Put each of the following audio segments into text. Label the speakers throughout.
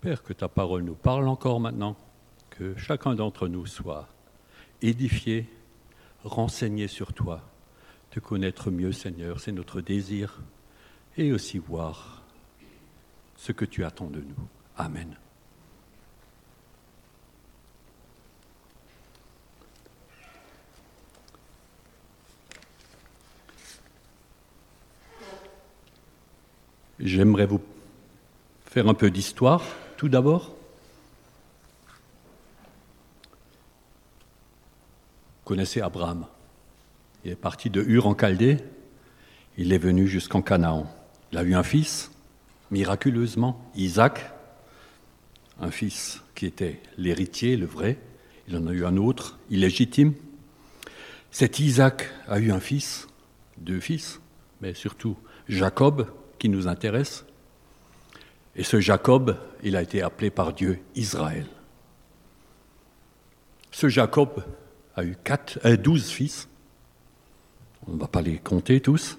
Speaker 1: Père, que ta parole nous parle encore maintenant, que chacun d'entre nous soit édifié, renseigné sur toi, te connaître mieux, Seigneur, c'est notre désir, et aussi voir ce que tu attends de nous. Amen. J'aimerais vous faire un peu d'histoire tout d'abord. Vous connaissez Abraham. Il est parti de Ur en Chaldée. Il est venu jusqu'en Canaan. Il a eu un fils, miraculeusement, Isaac, un fils qui était l'héritier, le vrai. Il en a eu un autre, illégitime. Cet Isaac a eu un fils, deux fils, mais surtout Jacob, qui nous intéresse. Et ce Jacob, il a été appelé par Dieu Israël. Ce Jacob a eu quatre, euh, douze fils. On ne va pas les compter tous.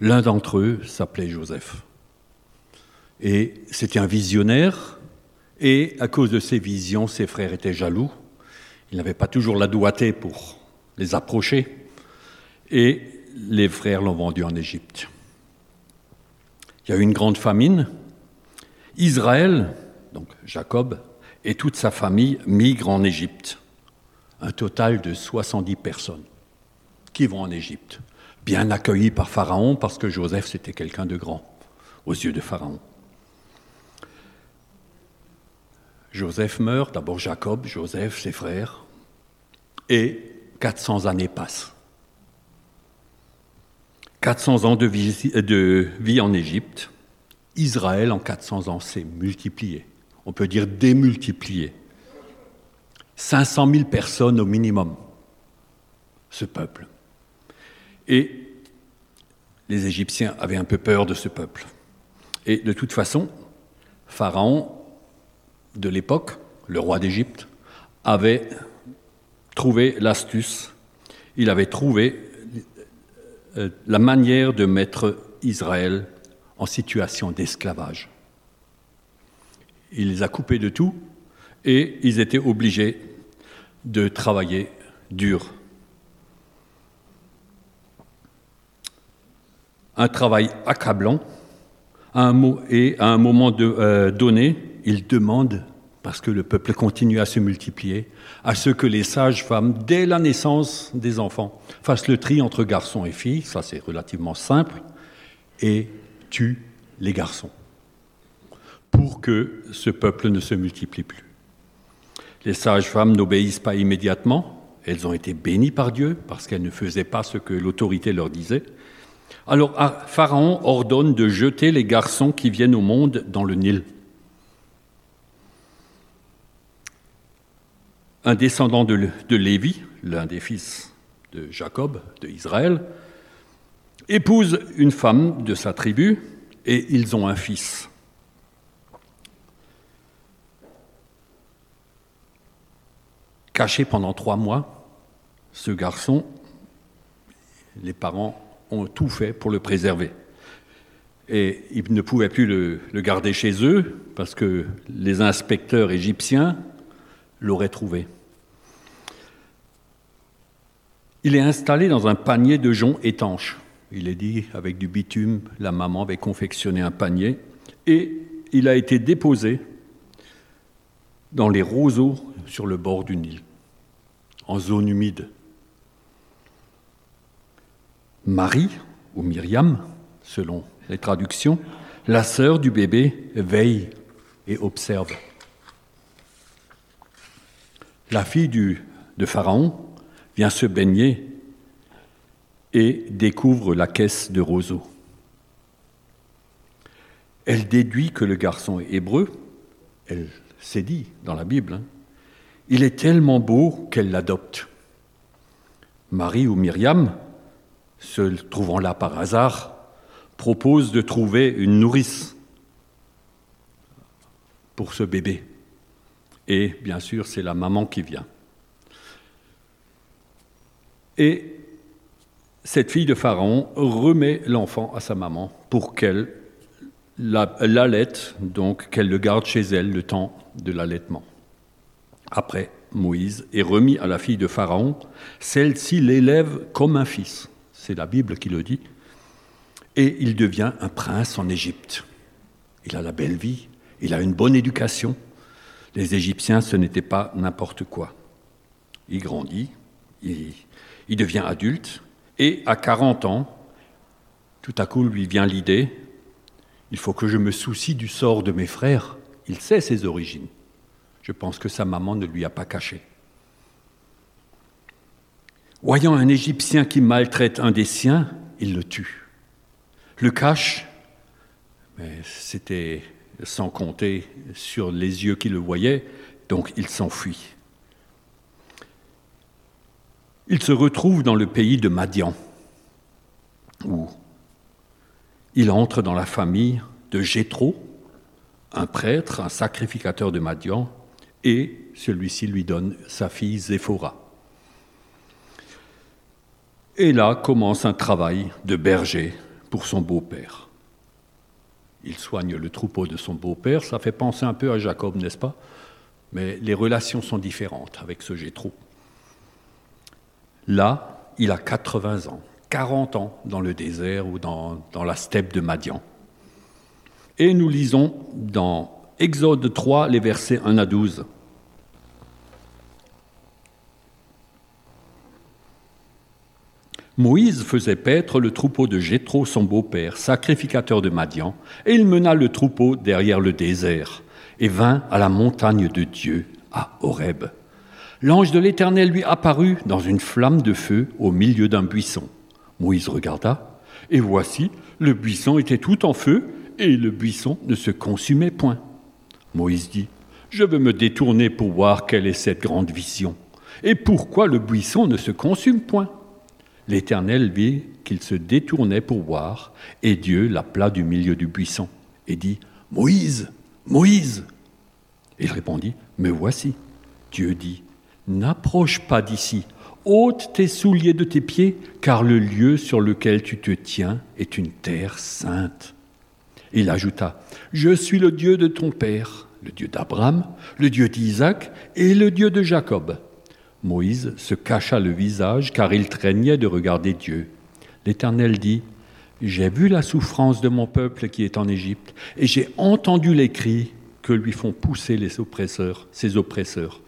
Speaker 1: L'un d'entre eux s'appelait Joseph. Et c'était un visionnaire. Et à cause de ses visions, ses frères étaient jaloux. Il n'avait pas toujours la doigté pour les approcher. Et les frères l'ont vendu en Égypte. Il y a eu une grande famine Israël, donc Jacob, et toute sa famille migrent en Égypte. Un total de 70 personnes qui vont en Égypte, bien accueillis par Pharaon parce que Joseph c'était quelqu'un de grand aux yeux de Pharaon. Joseph meurt, d'abord Jacob, Joseph, ses frères, et 400 années passent. 400 ans de vie, de vie en Égypte, Israël, en 400 ans, s'est multiplié. On peut dire démultiplié. 500 000 personnes au minimum, ce peuple. Et les Égyptiens avaient un peu peur de ce peuple. Et de toute façon, Pharaon de l'époque, le roi d'Égypte, avait trouvé l'astuce, il avait trouvé euh, la manière de mettre Israël en situation d'esclavage. Il les a coupés de tout et ils étaient obligés de travailler dur. Un travail accablant, et à un moment euh, donné, il demande, parce que le peuple continue à se multiplier, à ce que les sages-femmes, dès la naissance des enfants, fassent le tri entre garçons et filles, ça c'est relativement simple, et tue les garçons pour que ce peuple ne se multiplie plus. Les sages-femmes n'obéissent pas immédiatement, elles ont été bénies par Dieu parce qu'elles ne faisaient pas ce que l'autorité leur disait. Alors ah, Pharaon ordonne de jeter les garçons qui viennent au monde dans le Nil. Un descendant de, de Lévi, l'un des fils de Jacob, de Israël, épouse une femme de sa tribu et ils ont un fils. Caché pendant trois mois, ce garçon, les parents ont tout fait pour le préserver. Et ils ne pouvaient plus le, garder chez eux parce que les inspecteurs égyptiens l'auraient trouvé. Il est installé dans un panier de joncs étanches. Il est dit, avec du bitume, la maman avait confectionné un panier et il a été déposé dans les roseaux sur le bord du Nil, en zone humide. Marie, ou Myriam, selon les traductions, la sœur du bébé, veille et observe. La fille de Pharaon vient se baigner et découvre la caisse de roseaux. Elle déduit que le garçon est hébreu, elle s'est dit dans la Bible, hein. il est tellement beau qu'elle l'adopte. Marie ou Myriam, se trouvant là par hasard, propose de trouver une nourrice pour ce bébé. Et bien sûr, c'est la maman qui vient. Et cette fille de Pharaon remet l'enfant à sa maman pour qu'elle l'allaite, donc qu'elle le garde chez elle le temps de l'allaitement. Après, Moïse est remis à la fille de Pharaon, celle-ci l'élève comme un fils, c'est la Bible qui le dit, et il devient un prince en Égypte. Il a la belle vie, il a une bonne éducation. Les Égyptiens, ce n'était pas n'importe quoi. Il grandit, il, devient adulte, et à 40 ans, tout à coup lui vient l'idée, il faut que je me soucie du sort de mes frères. Il sait ses origines. Je pense que sa maman ne lui a pas caché. Voyant un Égyptien qui maltraite un des siens, il le tue. Le cache, mais c'était sans compter sur les yeux qui le voyaient, donc il s'enfuit. Il se retrouve dans le pays de Madian, où il entre dans la famille de Jéthro, un prêtre, un sacrificateur de Madian, et celui-ci lui donne sa fille Zéphora. Et là commence un travail de berger pour son beau-père. Il soigne le troupeau de son beau-père, ça fait penser un peu à Jacob, n'est-ce pas? Mais les relations sont différentes avec ce Jéthro. Là, il a 80 ans, 40 ans dans le désert ou dans, dans la steppe de Madian. Et nous lisons dans Exode 3, les versets 1 à 12. Moïse faisait paître le troupeau de Jéthro, son beau-père, sacrificateur de Madian, et il mena le troupeau derrière le désert, et vint à la montagne de Dieu, à Horeb. L'ange de l'Éternel lui apparut dans une flamme de feu au milieu d'un buisson. Moïse regarda, et voici, le buisson était tout en feu, et le buisson ne se consumait point. Moïse dit, Je veux me détourner pour voir quelle est cette grande vision, et pourquoi le buisson ne se consume point? L'Éternel vit qu'il se détournait pour voir, et Dieu l'appela du milieu du buisson, et dit, Moïse, Moïse. Il répondit, Me voici. Dieu dit, N'approche pas d'ici, ôte tes souliers de tes pieds, car le lieu sur lequel tu te tiens est une terre sainte. Il ajouta, Je suis le Dieu de ton Père, le Dieu d'Abraham, le Dieu d'Isaac et le Dieu de Jacob. Moïse se cacha le visage car il craignait de regarder Dieu. L'Éternel dit, J'ai vu la souffrance de mon peuple qui est en Égypte, et j'ai entendu les cris que lui font pousser les oppresseurs, ses oppresseurs.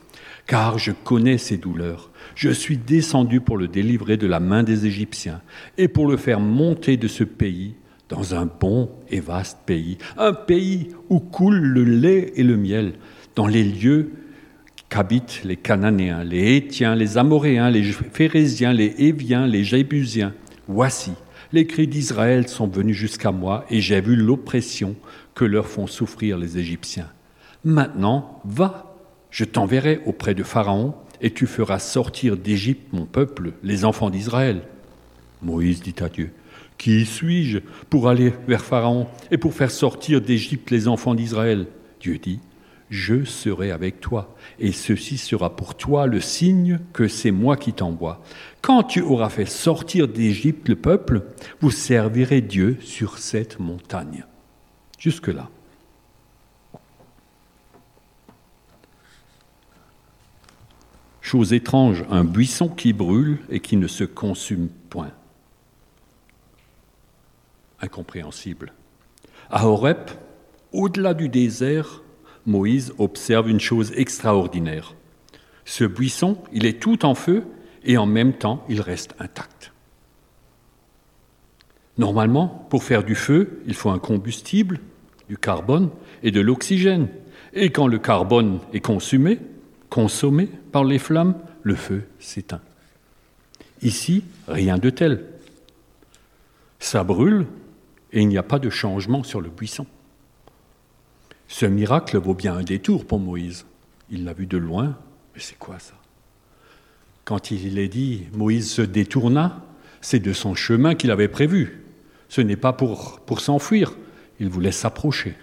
Speaker 1: Car je connais ses douleurs. Je suis descendu pour le délivrer de la main des Égyptiens, et pour le faire monter de ce pays dans un bon et vaste pays, un pays où coule le lait et le miel, dans les lieux qu'habitent les Cananéens, les Hétiens, les Amoréens, les Phérésiens, les Héviens, les Jébusiens. Voici, les cris d'Israël sont venus jusqu'à moi, et j'ai vu l'oppression que leur font souffrir les Égyptiens. Maintenant, va, je t'enverrai auprès de Pharaon, et tu feras sortir d'Égypte mon peuple, les enfants d'Israël. Moïse dit à Dieu, Qui suis-je pour aller vers Pharaon et pour faire sortir d'Égypte les enfants d'Israël? Dieu dit, je serai avec toi, et ceci sera pour toi le signe que c'est moi qui t'envoie. Quand tu auras fait sortir d'Égypte le peuple, vous servirez Dieu sur cette montagne. Jusque-là. Chose étrange, un buisson qui brûle et qui ne se consume point. Incompréhensible. À Horeb, au-delà du désert, Moïse observe une chose extraordinaire. Ce buisson, il est tout en feu et en même temps, il reste intact. Normalement, pour faire du feu, il faut un combustible, du carbone et de l'oxygène. Et quand le carbone est consumé, consommé par les flammes, le feu s'éteint. Ici, rien de tel. Ça brûle et il n'y a pas de changement sur le buisson. Ce miracle vaut bien un détour pour Moïse. Il l'a vu de loin, mais c'est quoi ça? Quand il est dit Moïse se détourna, c'est de son chemin qu'il avait prévu. Ce n'est pas pour, pour s'enfuir, il voulait s'approcher.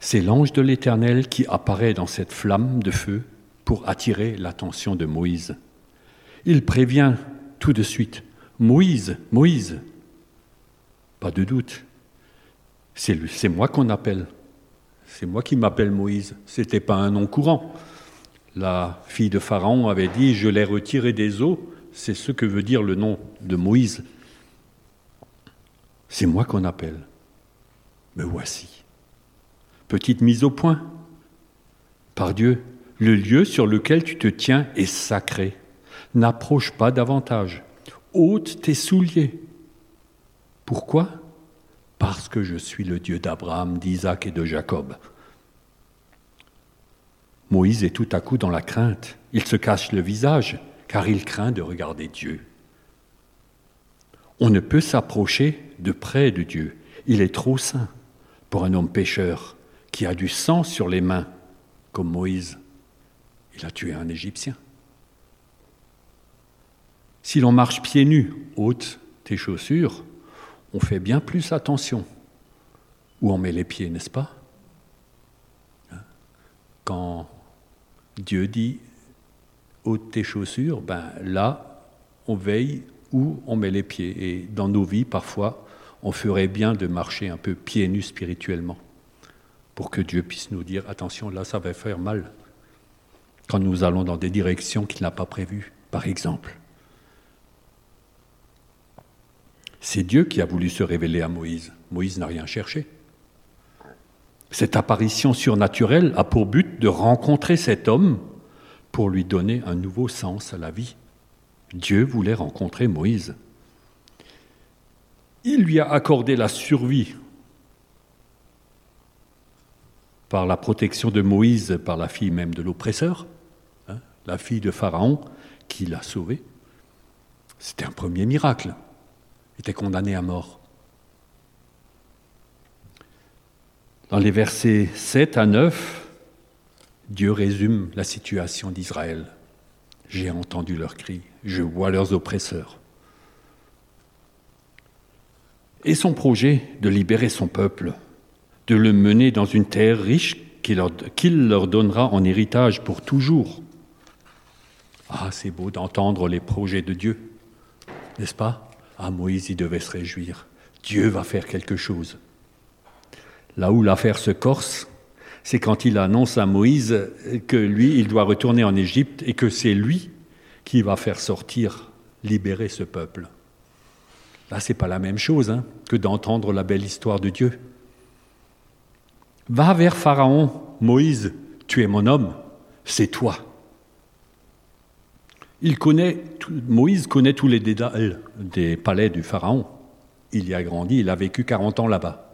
Speaker 1: C'est l'ange de l'Éternel qui apparaît dans cette flamme de feu pour attirer l'attention de Moïse. Il prévient tout de suite Moïse, Moïse, Pas de doute. C'est moi qu'on appelle. C'est moi qui m'appelle Moïse. Ce n'était pas un nom courant. La fille de Pharaon avait dit Je l'ai retiré des eaux. C'est ce que veut dire le nom de Moïse. C'est moi qu'on appelle. Me voici. Petite mise au point. Par Dieu, le lieu sur lequel tu te tiens est sacré. N'approche pas davantage. ôte tes souliers. Pourquoi? Parce que je suis le Dieu d'Abraham, d'Isaac et de Jacob. Moïse est tout à coup dans la crainte. Il se cache le visage, car il craint de regarder Dieu. On ne peut s'approcher de près de Dieu. Il est trop saint pour un homme pécheur qui a du sang sur les mains, comme Moïse. Il a tué un Égyptien. Si l'on marche pieds nus, ôte tes chaussures, on fait bien plus attention où on met les pieds, n'est-ce pas? Quand Dieu dit ôte tes chaussures, ben là, on veille où on met les pieds. Et dans nos vies, parfois, on ferait bien de marcher un peu pieds nus spirituellement pour que Dieu puisse nous dire attention, là, ça va faire mal quand nous allons dans des directions qu'il n'a pas prévues, par exemple. C'est Dieu qui a voulu se révéler à Moïse. Moïse n'a rien cherché. Cette apparition surnaturelle a pour but de rencontrer cet homme pour lui donner un nouveau sens à la vie. Dieu voulait rencontrer Moïse. Il lui a accordé la survie par la protection de Moïse par la fille même de l'oppresseur la fille de Pharaon, qui l'a sauvé. C'était un premier miracle. Il était condamné à mort. Dans les versets 7 à 9, Dieu résume la situation d'Israël. J'ai entendu leurs cris, je vois leurs oppresseurs. Et son projet de libérer son peuple, de le mener dans une terre riche qu'il leur, donnera en héritage pour toujours. Ah, c'est beau d'entendre les projets de Dieu, n'est-ce pas? Ah, Moïse, il devait se réjouir. Dieu va faire quelque chose. Là où l'affaire se corse, c'est quand il annonce à Moïse que lui, il doit retourner en Égypte et que c'est lui qui va faire sortir, libérer ce peuple. Là, c'est pas la même chose hein, que d'entendre la belle histoire de Dieu. Va vers Pharaon, Moïse, tu es mon homme, c'est toi. Il connaît, Moïse connaît tous les détails des palais du Pharaon. Il y a grandi, il a vécu 40 ans là-bas.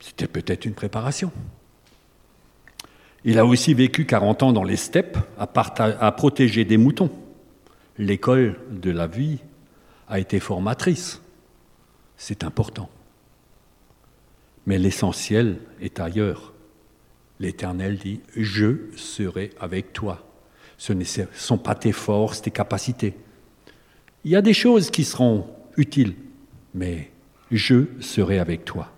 Speaker 1: C'était peut-être une préparation. Il a aussi vécu 40 ans dans les steppes à, à protéger des moutons. L'école de la vie a été formatrice. C'est important. Mais l'essentiel est ailleurs. L'Éternel dit, je serai avec toi ce ne sont pas tes forces, tes capacités. Il y a des choses qui seront utiles, mais je serai avec toi.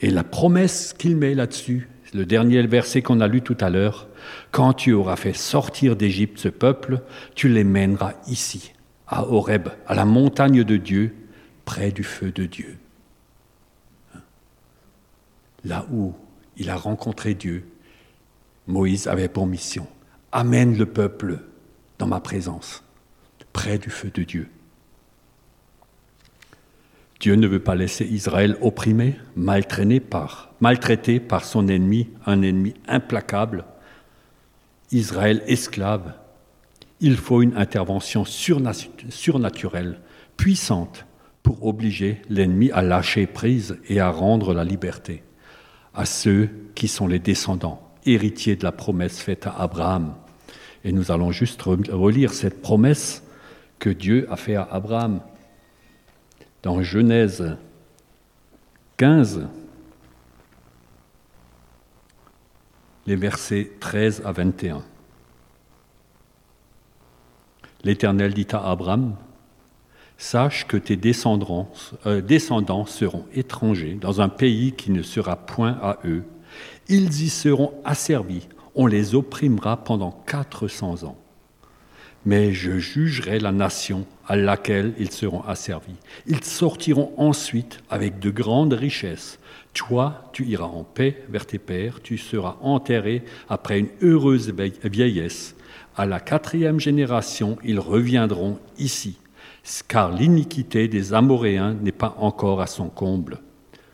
Speaker 1: Et la promesse qu'il met là-dessus, le dernier verset qu'on a lu tout à l'heure, quand tu auras fait sortir d'Égypte ce peuple, tu les mèneras ici, à Horeb, à la montagne de Dieu, près du feu de Dieu. Là où il a rencontré Dieu, Moïse avait pour mission amène le peuple dans ma présence, près du feu de Dieu. Dieu ne veut pas laisser Israël opprimé, maltraité par, maltraité par son ennemi, un ennemi implacable. Israël esclave. Il faut une intervention surnaturelle, puissante, pour obliger l'ennemi à lâcher prise et à rendre la liberté à ceux qui sont les descendants, héritiers de la promesse faite à Abraham, et nous allons juste relire cette promesse que Dieu a faite à Abraham. Dans Genèse 15, les versets 13 à 21. L'Éternel dit à Abraham, Sache que tes descendants, euh, descendants seront étrangers dans un pays qui ne sera point à eux. Ils y seront asservis on les opprimera pendant 400 ans. mais je jugerai la nation à laquelle ils seront asservis. Ils sortiront ensuite avec de grandes richesses. Toi, tu iras en paix vers tes pères, tu seras enterré après une heureuse vieillesse. À la quatrième génération, ils reviendront ici, car l'iniquité des Amoréens n'est pas encore à son comble.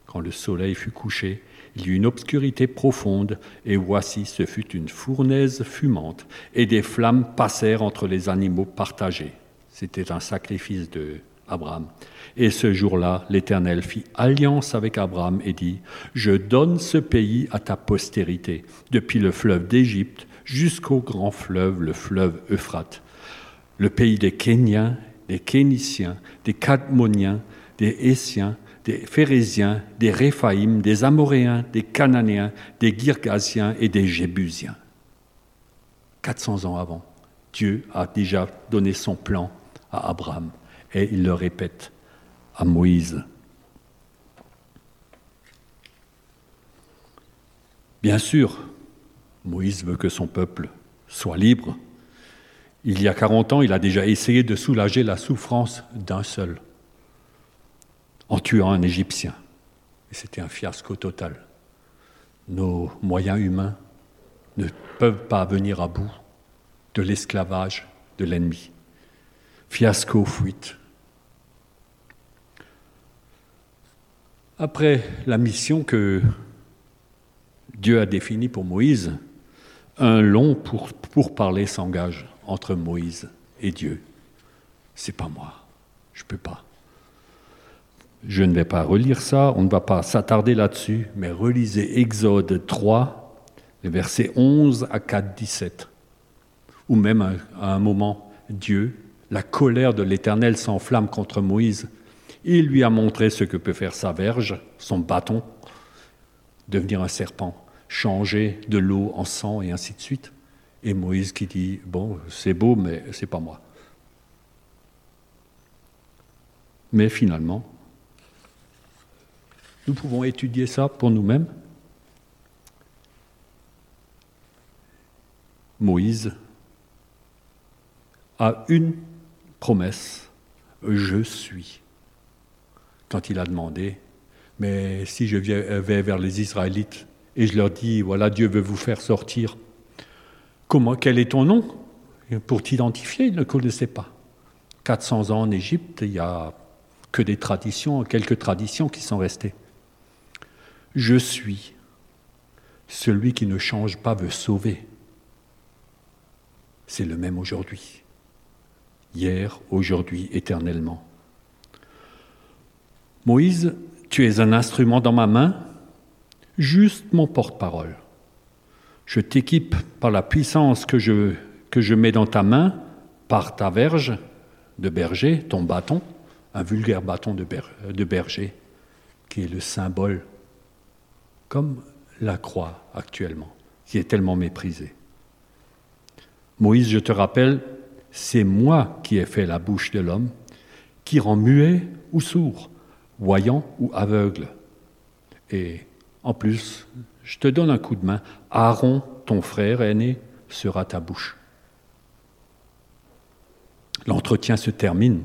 Speaker 1: Quand le soleil fut couché, il y eut une obscurité profonde, et voici ce fut une fournaise fumante, et des flammes passèrent entre les animaux partagés. C'était un sacrifice de Abraham. Et ce jour-là, l'Éternel fit alliance avec Abraham et dit, Je donne ce pays à ta postérité, depuis le fleuve d'Égypte jusqu'au grand fleuve, le fleuve Euphrate, le pays des Kéniens, des Kéniciens, des Cadmoniens, des Essiens, des Phérésiens, des Réphaïm, des Amoréens, des Cananéens, des Girgasiens et des Jébusiens. 400 ans avant, Dieu a déjà donné son plan à Abraham et il le répète à Moïse. Bien sûr, Moïse veut que son peuple soit libre. Il y a 40 ans, il a déjà essayé de soulager la souffrance d'un seul en tuant un Égyptien. Et c'était un fiasco total. Nos moyens humains ne peuvent pas venir à bout de l'esclavage de l'ennemi. Fiasco, fuite. Après la mission que Dieu a définie pour Moïse, un long pour, pour parler s'engage entre Moïse et Dieu. C'est pas moi, je peux pas. Je ne vais pas relire ça, on ne va pas s'attarder là-dessus, mais relisez Exode 3, les versets 11 à 4, 17. Ou même à un moment, Dieu, la colère de l'Éternel s'enflamme contre Moïse. Il lui a montré ce que peut faire sa verge, son bâton, devenir un serpent, changer de l'eau en sang et ainsi de suite. Et Moïse qui dit, bon, c'est beau, mais c'est pas moi. Mais finalement, nous pouvons étudier ça pour nous-mêmes. Moïse a une promesse, je suis. Quand il a demandé, mais si je vais vers les Israélites et je leur dis, voilà, Dieu veut vous faire sortir, comment, quel est ton nom? Pour t'identifier, ils ne connaissaient pas. 400 ans en Égypte, il n'y a que des traditions, quelques traditions qui sont restées. Je suis. Celui qui ne change pas veut sauver. C'est le même aujourd'hui. Hier, aujourd'hui, éternellement. Moïse, tu es un instrument dans ma main, juste mon porte-parole. Je t'équipe par la puissance que je, mets dans ta main, par ta verge de berger, ton bâton, un vulgaire bâton de berger, qui est le symbole comme la croix actuellement, qui est tellement méprisée. Moïse, je te rappelle, c'est moi qui ai fait la bouche de l'homme, qui rend muet ou sourd, voyant ou aveugle. Et en plus, je te donne un coup de main, Aaron, ton frère aîné, sera ta bouche. L'entretien se termine.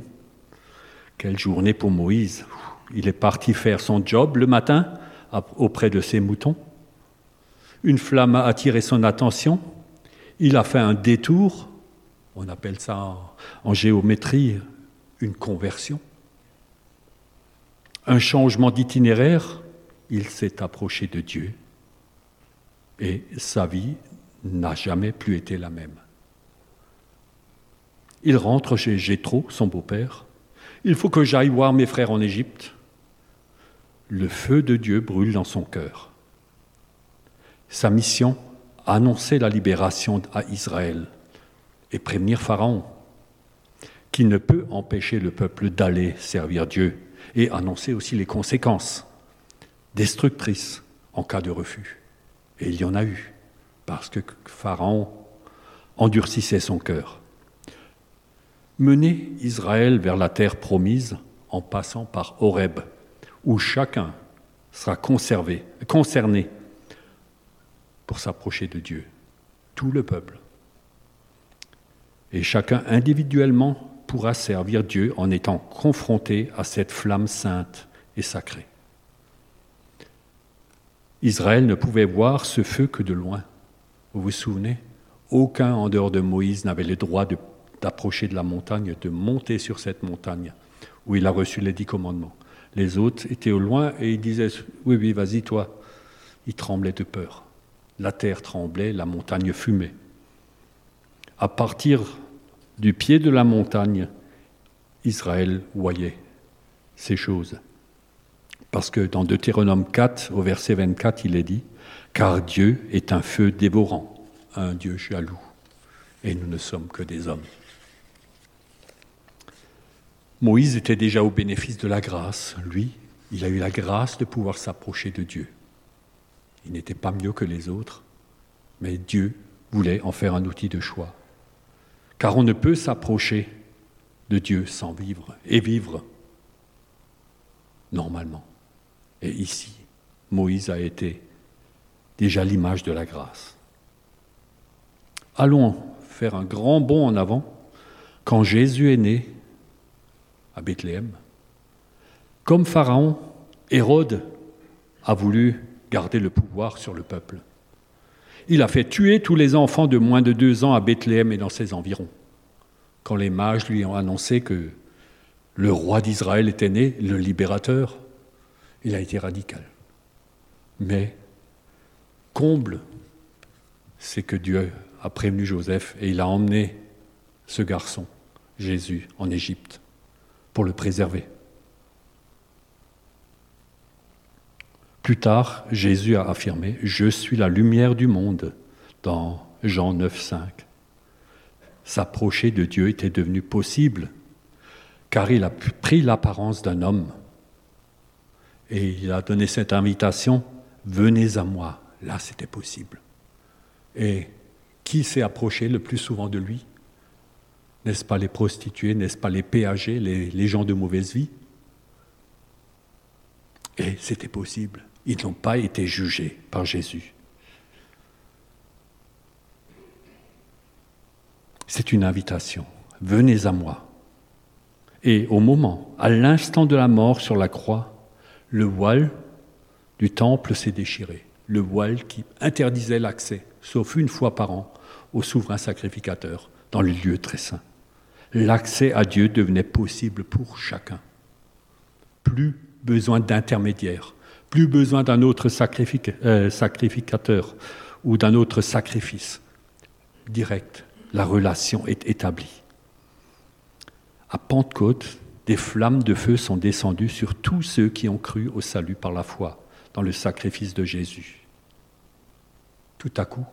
Speaker 1: Quelle journée pour Moïse. Il est parti faire son job le matin, auprès de ses moutons. Une flamme a attiré son attention. Il a fait un détour. On appelle ça en géométrie une conversion. Un changement d'itinéraire. Il s'est approché de Dieu. Et sa vie n'a jamais plus été la même. Il rentre chez Jétro, son beau-père. Il faut que j'aille voir mes frères en Égypte le feu de Dieu brûle dans son cœur. Sa mission, annoncer la libération à Israël et prévenir Pharaon, qui ne peut empêcher le peuple d'aller servir Dieu, et annoncer aussi les conséquences destructrices en cas de refus. Et il y en a eu, parce que Pharaon endurcissait son cœur. Mener Israël vers la terre promise en passant par Horeb, où chacun sera conservé, concerné pour s'approcher de Dieu, tout le peuple. Et chacun individuellement pourra servir Dieu en étant confronté à cette flamme sainte et sacrée. Israël ne pouvait voir ce feu que de loin. Vous vous souvenez? Aucun en dehors de Moïse n'avait le droit d'approcher de, la montagne, de monter sur cette montagne où il a reçu les dix commandements. Les autres étaient au loin et ils disaient Oui, oui, vas-y, toi. Ils tremblaient de peur. La terre tremblait, la montagne fumait. À partir du pied de la montagne, Israël voyait ces choses. Parce que dans Deutéronome 4, au verset 24, il est dit Car Dieu est un feu dévorant, un Dieu jaloux, et nous ne sommes que des hommes. Moïse était déjà au bénéfice de la grâce. Lui, il a eu la grâce de pouvoir s'approcher de Dieu. Il n'était pas mieux que les autres, mais Dieu voulait en faire un outil de choix. Car on ne peut s'approcher de Dieu sans vivre et vivre normalement. Et ici, Moïse a été déjà l'image de la grâce. Allons faire un grand bond en avant. Quand Jésus est né, à Bethléem. Comme Pharaon, Hérode a voulu garder le pouvoir sur le peuple. Il a fait tuer tous les enfants de moins de deux ans à Bethléem et dans ses environs. Quand les mages lui ont annoncé que le roi d'Israël était né, le libérateur, il a été radical. Mais comble, c'est que Dieu a prévenu Joseph et il a emmené ce garçon, Jésus, en Égypte pour le préserver. Plus tard, Jésus a affirmé, Je suis la lumière du monde, dans Jean 9, 5. S'approcher de Dieu était devenu possible, car il a pris l'apparence d'un homme. Et il a donné cette invitation, Venez à moi. Là, c'était possible. Et qui s'est approché le plus souvent de lui? N'est-ce pas les prostituées, n'est-ce pas les péagés, les, gens de mauvaise vie? Et c'était possible. Ils n'ont pas été jugés par Jésus. C'est une invitation. Venez à moi. Et au moment, à l'instant de la mort sur la croix, le voile du temple s'est déchiré. Le voile qui interdisait l'accès, sauf une fois par an, au souverain sacrificateur dans le lieu très saint l'accès à Dieu devenait possible pour chacun. Plus besoin d'intermédiaire, plus besoin d'un autre euh, sacrificateur ou d'un autre sacrifice. Direct, la relation est établie. À Pentecôte, des flammes de feu sont descendues sur tous ceux qui ont cru au salut par la foi dans le sacrifice de Jésus. Tout à coup,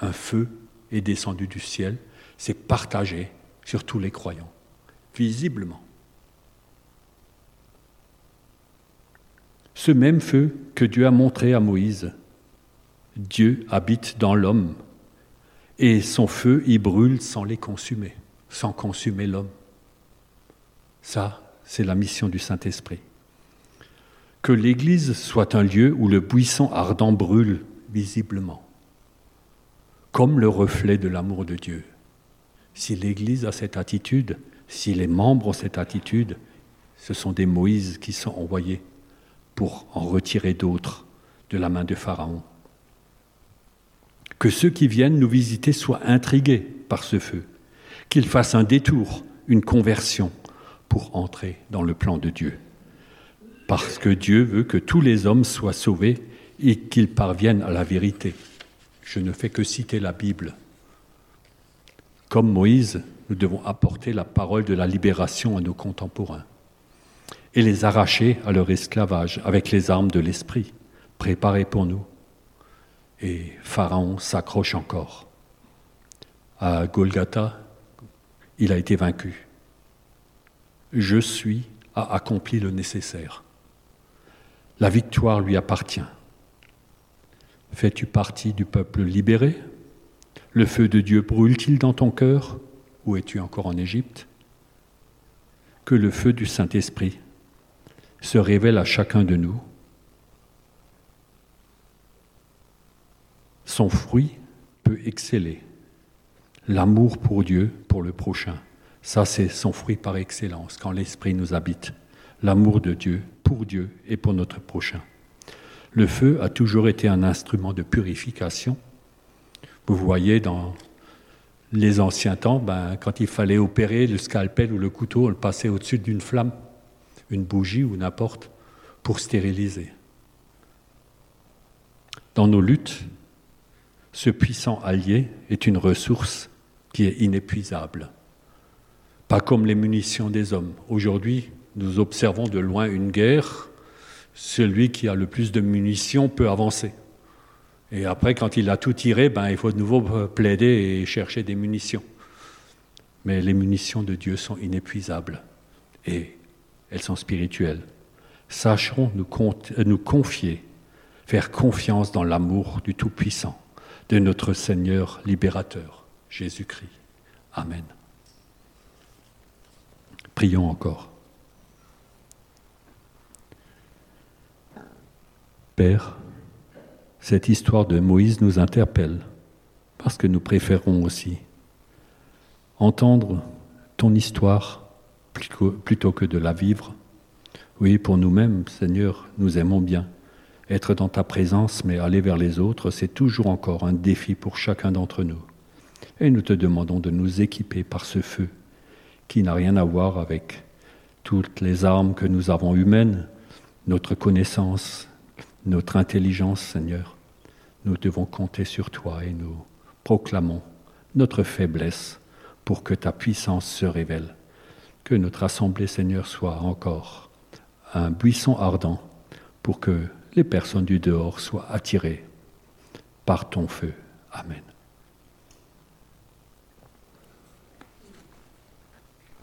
Speaker 1: un feu est descendu du ciel, s'est partagé sur tous les croyants, visiblement. Ce même feu que Dieu a montré à Moïse, Dieu habite dans l'homme, et son feu y brûle sans les consumer, sans consumer l'homme. Ça, c'est la mission du Saint-Esprit. Que l'Église soit un lieu où le buisson ardent brûle visiblement, comme le reflet de l'amour de Dieu. Si l'Église a cette attitude, si les membres ont cette attitude, ce sont des Moïse qui sont envoyés pour en retirer d'autres de la main de Pharaon. Que ceux qui viennent nous visiter soient intrigués par ce feu, qu'ils fassent un détour, une conversion pour entrer dans le plan de Dieu. Parce que Dieu veut que tous les hommes soient sauvés et qu'ils parviennent à la vérité. Je ne fais que citer la Bible comme Moïse, nous devons apporter la parole de la libération à nos contemporains et les arracher à leur esclavage avec les armes de l'esprit préparées pour nous. Et Pharaon s'accroche encore. À Golgotha, il a été vaincu. Je suis a accompli le nécessaire. La victoire lui appartient. Fais-tu partie du peuple libéré? Le feu de Dieu brûle-t-il dans ton cœur? Ou es-tu encore en Égypte? Que le feu du Saint-Esprit se révèle à chacun de nous. Son fruit peut exceller. L'amour pour Dieu, pour le prochain. Ça, c'est son fruit par excellence, quand l'Esprit nous habite. L'amour de Dieu, pour Dieu et pour notre prochain. Le feu a toujours été un instrument de purification. Vous voyez, dans les anciens temps, ben, quand il fallait opérer le scalpel ou le couteau, on le passait au-dessus d'une flamme, une bougie ou n'importe, pour stériliser. Dans nos luttes, ce puissant allié est une ressource qui est inépuisable. Pas comme les munitions des hommes. Aujourd'hui, nous observons de loin une guerre. Celui qui a le plus de munitions peut avancer. Et après, quand il a tout tiré, ben, il faut de nouveau plaider et chercher des munitions. Mais les munitions de Dieu sont inépuisables et elles sont spirituelles. Sachons nous, nous confier, faire confiance dans l'amour du Tout-Puissant, de notre Seigneur libérateur, Jésus-Christ. Amen. Prions encore. Père, cette histoire de Moïse nous interpelle parce que nous préférons aussi entendre ton histoire plutôt que de la vivre. Oui, pour nous-mêmes, Seigneur, nous aimons bien être dans ta présence, mais aller vers les autres, c'est toujours encore un défi pour chacun d'entre nous. Et nous te demandons de nous équiper par ce feu qui n'a rien à voir avec toutes les armes que nous avons humaines, notre connaissance, notre intelligence, Seigneur. Nous devons compter sur toi et nous proclamons notre faiblesse pour que ta puissance se révèle. Que notre assemblée, Seigneur, soit encore un buisson ardent pour que les personnes du dehors soient attirées par ton feu. Amen.